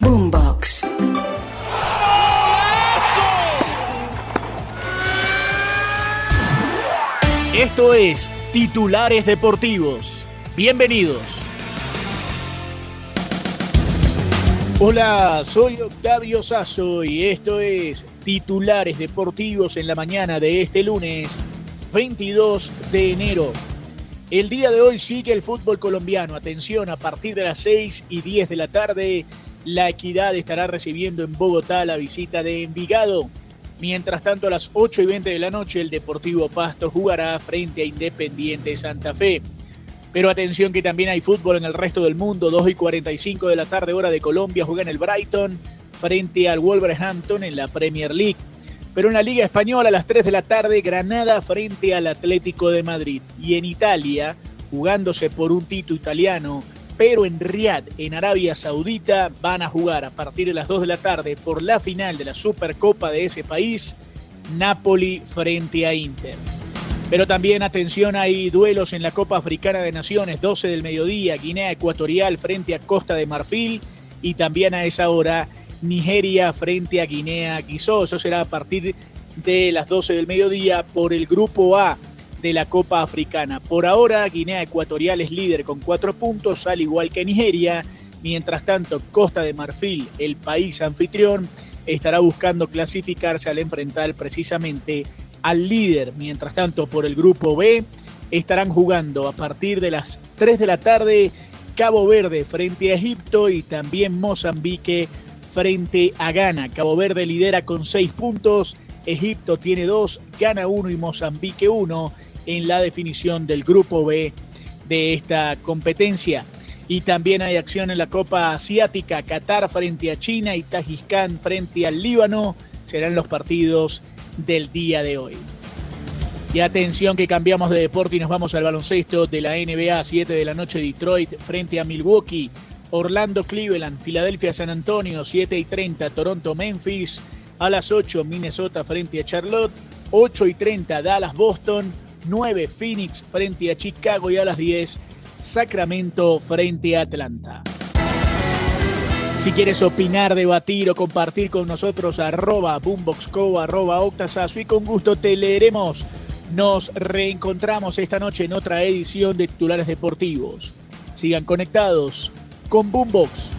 Boombox. Esto es Titulares Deportivos. Bienvenidos. Hola, soy Octavio Sazo y esto es Titulares Deportivos en la mañana de este lunes 22 de enero. El día de hoy sigue el fútbol colombiano. Atención, a partir de las 6 y 10 de la tarde, la Equidad estará recibiendo en Bogotá la visita de Envigado. Mientras tanto, a las 8 y 20 de la noche, el Deportivo Pasto jugará frente a Independiente Santa Fe. Pero atención que también hay fútbol en el resto del mundo. 2 y 45 de la tarde, hora de Colombia, juega en el Brighton frente al Wolverhampton en la Premier League. Pero en la Liga Española, a las 3 de la tarde, Granada frente al Atlético de Madrid. Y en Italia, jugándose por un título italiano, pero en Riyadh, en Arabia Saudita, van a jugar a partir de las 2 de la tarde por la final de la Supercopa de ese país, Napoli frente a Inter. Pero también atención, hay duelos en la Copa Africana de Naciones, 12 del mediodía, Guinea Ecuatorial frente a Costa de Marfil y también a esa hora Nigeria frente a Guinea-Bissau. Eso será a partir de las 12 del mediodía por el Grupo A de la Copa Africana. Por ahora, Guinea Ecuatorial es líder con cuatro puntos, al igual que Nigeria. Mientras tanto, Costa de Marfil, el país anfitrión, estará buscando clasificarse al enfrentar precisamente al líder. Mientras tanto, por el grupo B, estarán jugando a partir de las 3 de la tarde Cabo Verde frente a Egipto y también Mozambique frente a Ghana. Cabo Verde lidera con 6 puntos, Egipto tiene 2, Ghana 1 y Mozambique 1 en la definición del grupo B de esta competencia. Y también hay acción en la Copa Asiática, Qatar frente a China y Tajikistán frente al Líbano. Serán los partidos del día de hoy. Y atención que cambiamos de deporte y nos vamos al baloncesto de la NBA, 7 de la noche Detroit frente a Milwaukee, Orlando Cleveland, Filadelfia San Antonio, 7 y 30, Toronto Memphis, a las 8 Minnesota frente a Charlotte, 8 y 30 Dallas Boston, 9 Phoenix frente a Chicago y a las 10 Sacramento frente a Atlanta. Si quieres opinar, debatir o compartir con nosotros, arroba boomboxco, arroba octasazo y con gusto te leeremos. Nos reencontramos esta noche en otra edición de Titulares Deportivos. Sigan conectados con Boombox.